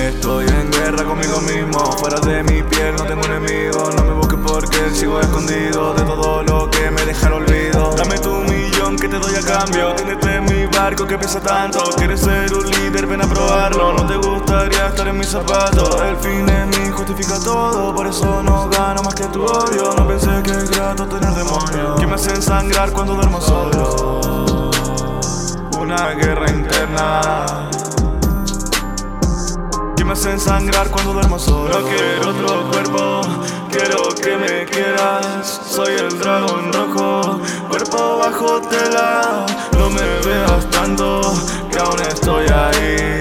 Estoy en guerra conmigo mismo, fuera de mi piel no tengo enemigo. No me busques porque sigo escondido de todo lo que me deja el olvido. Dame tu millón que te doy a cambio. Tienes en mi barco que pesa tanto. Quieres ser un líder, ven a probarlo. No te gustaría estar en mis zapatos. El fin en mí justifica todo, por eso no gano más que tu odio. No pensé que es grato tener demonios que me hacen sangrar cuando duermo solo. Una guerra interna me hacen sangrar cuando duermo solo. No quiero otro cuerpo, quiero que me quieras. Soy el dragón rojo, cuerpo bajo tela. No me veas tanto, que aún estoy ahí.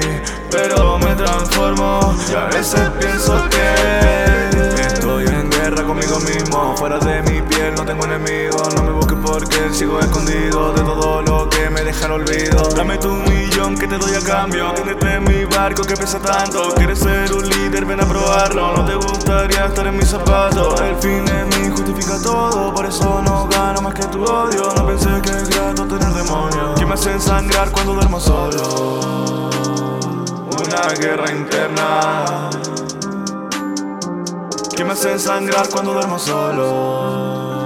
Pero me transformo y a veces pienso que estoy en guerra conmigo mismo. Fuera de mi piel no tengo enemigos. No me busques porque sigo escondido de todo Dame tu millón que te doy a cambio. Tienes en mi barco que pesa tanto. Quieres ser un líder, ven a probarlo. No te gustaría estar en mis zapatos. El fin en mí justifica todo. Por eso no gano más que tu odio. No pensé que es grato tener demonios que me hacen sangrar cuando duermo solo. Una guerra interna que me hacen sangrar cuando duermo solo.